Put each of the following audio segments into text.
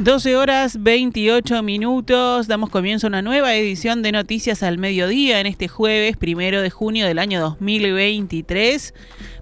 12 horas 28 minutos, damos comienzo a una nueva edición de Noticias al Mediodía en este jueves primero de junio del año 2023.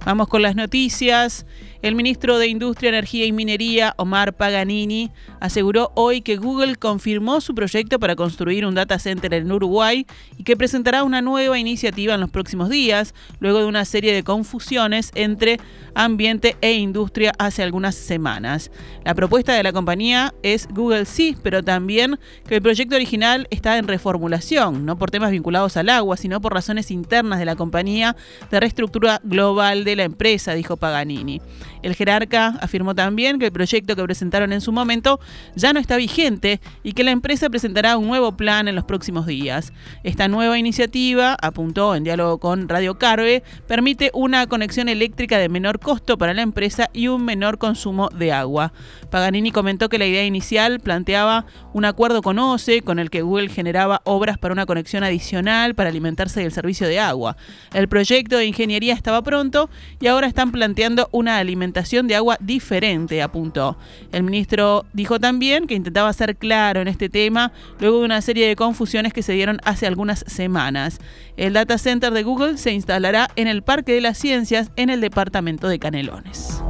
Vamos con las noticias. El ministro de Industria, Energía y Minería, Omar Paganini, aseguró hoy que Google confirmó su proyecto para construir un data center en Uruguay y que presentará una nueva iniciativa en los próximos días, luego de una serie de confusiones entre ambiente e industria hace algunas semanas. La propuesta de la compañía es Google sí, pero también que el proyecto original está en reformulación, no por temas vinculados al agua, sino por razones internas de la compañía de reestructura global de la empresa, dijo Paganini. El jerarca afirmó también que el proyecto que presentaron en su momento ya no está vigente y que la empresa presentará un nuevo plan en los próximos días. Esta nueva iniciativa, apuntó en diálogo con Radio Carve, permite una conexión eléctrica de menor costo para la empresa y un menor consumo de agua. Paganini comentó que la idea inicial planteaba un acuerdo con OCE con el que Google generaba obras para una conexión adicional para alimentarse del servicio de agua. El proyecto de ingeniería estaba pronto y ahora están planteando una alimentación de agua diferente, apuntó. El ministro dijo también que intentaba ser claro en este tema luego de una serie de confusiones que se dieron hace algunas semanas. El data center de Google se instalará en el Parque de las Ciencias en el departamento de Canelones.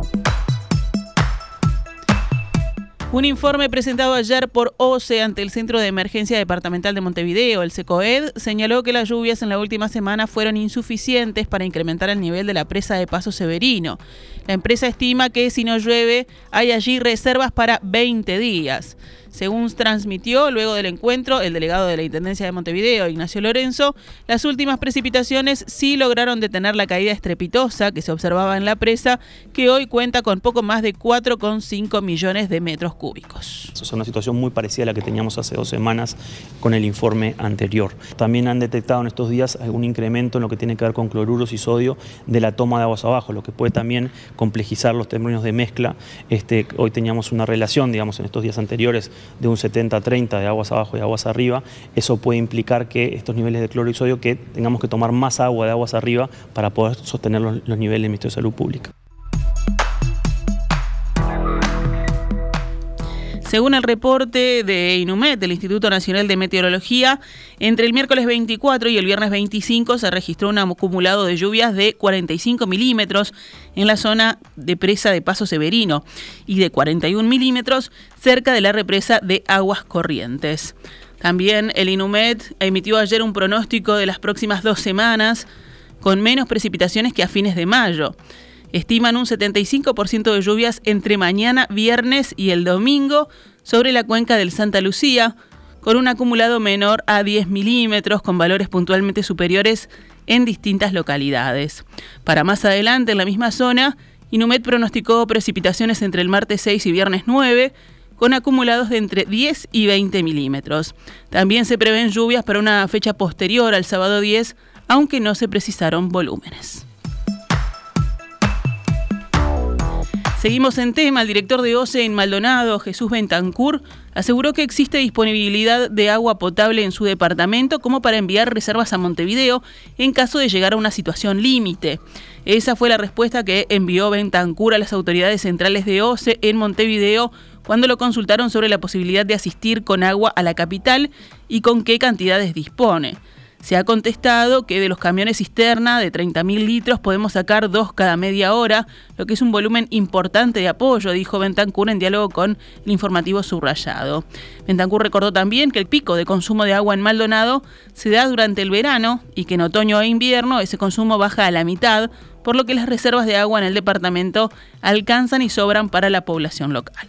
Un informe presentado ayer por OCE ante el Centro de Emergencia Departamental de Montevideo, el SECOED, señaló que las lluvias en la última semana fueron insuficientes para incrementar el nivel de la presa de Paso Severino. La empresa estima que si no llueve hay allí reservas para 20 días. Según transmitió luego del encuentro el delegado de la Intendencia de Montevideo, Ignacio Lorenzo, las últimas precipitaciones sí lograron detener la caída estrepitosa que se observaba en la presa, que hoy cuenta con poco más de 4,5 millones de metros cúbicos. Es una situación muy parecida a la que teníamos hace dos semanas con el informe anterior. También han detectado en estos días algún incremento en lo que tiene que ver con cloruros y sodio de la toma de aguas abajo, lo que puede también complejizar los términos de mezcla. Este, hoy teníamos una relación, digamos, en estos días anteriores de un 70-30 de aguas abajo y aguas arriba, eso puede implicar que estos niveles de cloro y sodio, que tengamos que tomar más agua de aguas arriba para poder sostener los, los niveles del Ministerio de Salud Pública. Según el reporte de INUMET, del Instituto Nacional de Meteorología, entre el miércoles 24 y el viernes 25 se registró un acumulado de lluvias de 45 milímetros en la zona de presa de Paso Severino y de 41 milímetros cerca de la represa de Aguas Corrientes. También el INUMET emitió ayer un pronóstico de las próximas dos semanas con menos precipitaciones que a fines de mayo estiman un 75% de lluvias entre mañana, viernes y el domingo sobre la cuenca del Santa Lucía, con un acumulado menor a 10 milímetros, con valores puntualmente superiores en distintas localidades. Para más adelante, en la misma zona, Inumet pronosticó precipitaciones entre el martes 6 y viernes 9, con acumulados de entre 10 y 20 milímetros. También se prevén lluvias para una fecha posterior al sábado 10, aunque no se precisaron volúmenes. Seguimos en tema. El director de OCE en Maldonado, Jesús Bentancur, aseguró que existe disponibilidad de agua potable en su departamento como para enviar reservas a Montevideo en caso de llegar a una situación límite. Esa fue la respuesta que envió Bentancur a las autoridades centrales de OCE en Montevideo cuando lo consultaron sobre la posibilidad de asistir con agua a la capital y con qué cantidades dispone. Se ha contestado que de los camiones cisterna de 30.000 litros podemos sacar dos cada media hora, lo que es un volumen importante de apoyo, dijo Bentancur en diálogo con el informativo subrayado. Bentancur recordó también que el pico de consumo de agua en Maldonado se da durante el verano y que en otoño e invierno ese consumo baja a la mitad, por lo que las reservas de agua en el departamento alcanzan y sobran para la población local.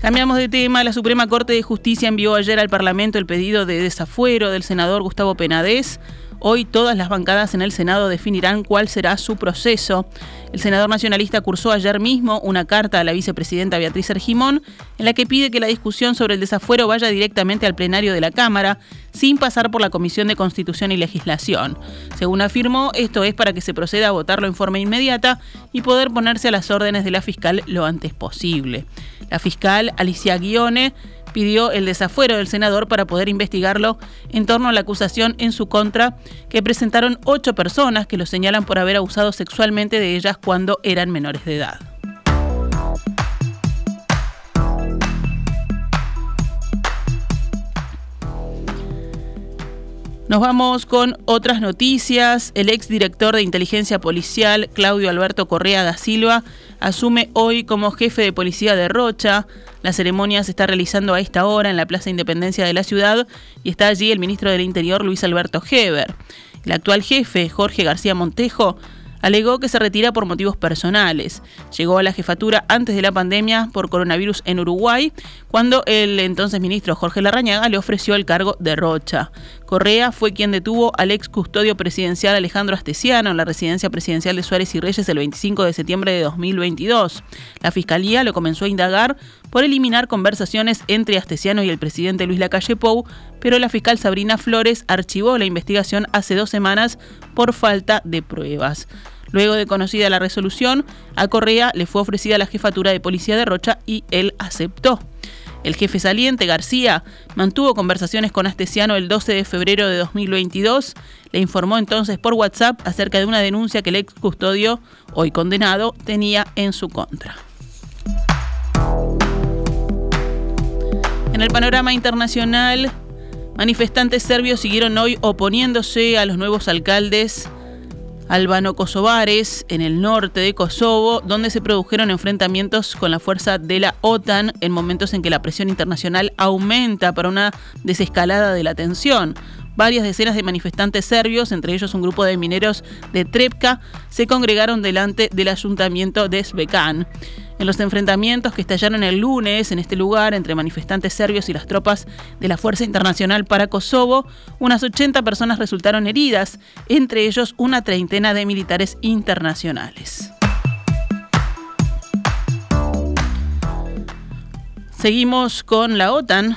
Cambiamos de tema. La Suprema Corte de Justicia envió ayer al Parlamento el pedido de desafuero del senador Gustavo Penadez. Hoy todas las bancadas en el Senado definirán cuál será su proceso. El senador nacionalista cursó ayer mismo una carta a la vicepresidenta Beatriz Argimón en la que pide que la discusión sobre el desafuero vaya directamente al plenario de la Cámara sin pasar por la Comisión de Constitución y Legislación. Según afirmó, esto es para que se proceda a votarlo en forma inmediata y poder ponerse a las órdenes de la fiscal lo antes posible. La fiscal Alicia Guione pidió el desafuero del senador para poder investigarlo en torno a la acusación en su contra que presentaron ocho personas que lo señalan por haber abusado sexualmente de ellas cuando eran menores de edad. Nos vamos con otras noticias. El exdirector de inteligencia policial, Claudio Alberto Correa da Silva, asume hoy como jefe de policía de Rocha. La ceremonia se está realizando a esta hora en la Plaza Independencia de la ciudad y está allí el ministro del Interior, Luis Alberto Heber. El actual jefe, Jorge García Montejo, alegó que se retira por motivos personales. Llegó a la jefatura antes de la pandemia por coronavirus en Uruguay, cuando el entonces ministro Jorge Larrañaga le ofreció el cargo de Rocha. Correa fue quien detuvo al ex custodio presidencial Alejandro Astesiano en la residencia presidencial de Suárez y Reyes el 25 de septiembre de 2022. La fiscalía lo comenzó a indagar por eliminar conversaciones entre Astesiano y el presidente Luis Lacalle Pou, pero la fiscal Sabrina Flores archivó la investigación hace dos semanas por falta de pruebas. Luego de conocida la resolución, a Correa le fue ofrecida la jefatura de policía de Rocha y él aceptó. El jefe saliente, García, mantuvo conversaciones con Astesiano el 12 de febrero de 2022. Le informó entonces por WhatsApp acerca de una denuncia que el ex custodio, hoy condenado, tenía en su contra. En el panorama internacional, manifestantes serbios siguieron hoy oponiéndose a los nuevos alcaldes albano-kosovares en el norte de Kosovo, donde se produjeron enfrentamientos con la fuerza de la OTAN en momentos en que la presión internacional aumenta para una desescalada de la tensión. Varias decenas de manifestantes serbios, entre ellos un grupo de mineros de Trepka, se congregaron delante del ayuntamiento de Svekan. En los enfrentamientos que estallaron el lunes en este lugar entre manifestantes serbios y las tropas de la Fuerza Internacional para Kosovo, unas 80 personas resultaron heridas, entre ellos una treintena de militares internacionales. Seguimos con la OTAN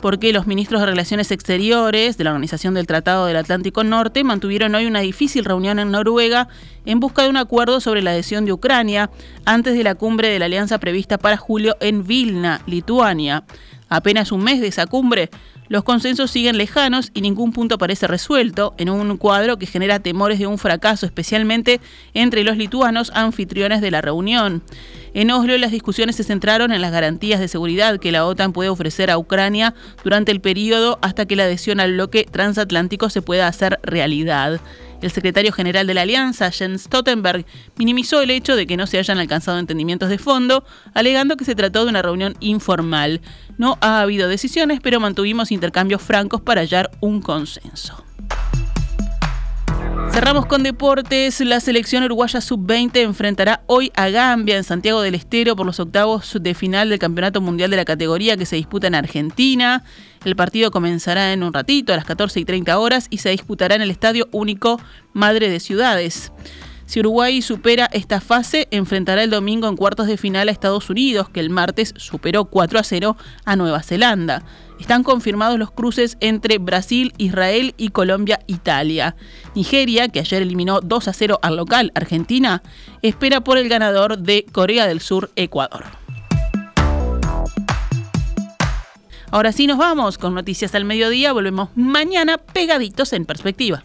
porque los ministros de Relaciones Exteriores de la Organización del Tratado del Atlántico Norte mantuvieron hoy una difícil reunión en Noruega en busca de un acuerdo sobre la adhesión de Ucrania antes de la cumbre de la alianza prevista para julio en Vilna, Lituania. Apenas un mes de esa cumbre, los consensos siguen lejanos y ningún punto parece resuelto en un cuadro que genera temores de un fracaso, especialmente entre los lituanos anfitriones de la reunión. En Oslo las discusiones se centraron en las garantías de seguridad que la OTAN puede ofrecer a Ucrania durante el periodo hasta que la adhesión al bloque transatlántico se pueda hacer realidad. El secretario general de la Alianza, Jens Stoltenberg, minimizó el hecho de que no se hayan alcanzado entendimientos de fondo, alegando que se trató de una reunión informal. No ha habido decisiones, pero mantuvimos intercambios francos para hallar un consenso. Cerramos con deportes. La selección uruguaya sub-20 enfrentará hoy a Gambia en Santiago del Estero por los octavos de final del Campeonato Mundial de la categoría que se disputa en Argentina. El partido comenzará en un ratito a las 14 y 30 horas y se disputará en el Estadio Único Madre de Ciudades. Si Uruguay supera esta fase, enfrentará el domingo en cuartos de final a Estados Unidos, que el martes superó 4 a 0 a Nueva Zelanda. Están confirmados los cruces entre Brasil, Israel y Colombia-Italia. Nigeria, que ayer eliminó 2 a 0 al local Argentina, espera por el ganador de Corea del Sur-Ecuador. Ahora sí nos vamos con noticias al mediodía. Volvemos mañana pegaditos en perspectiva.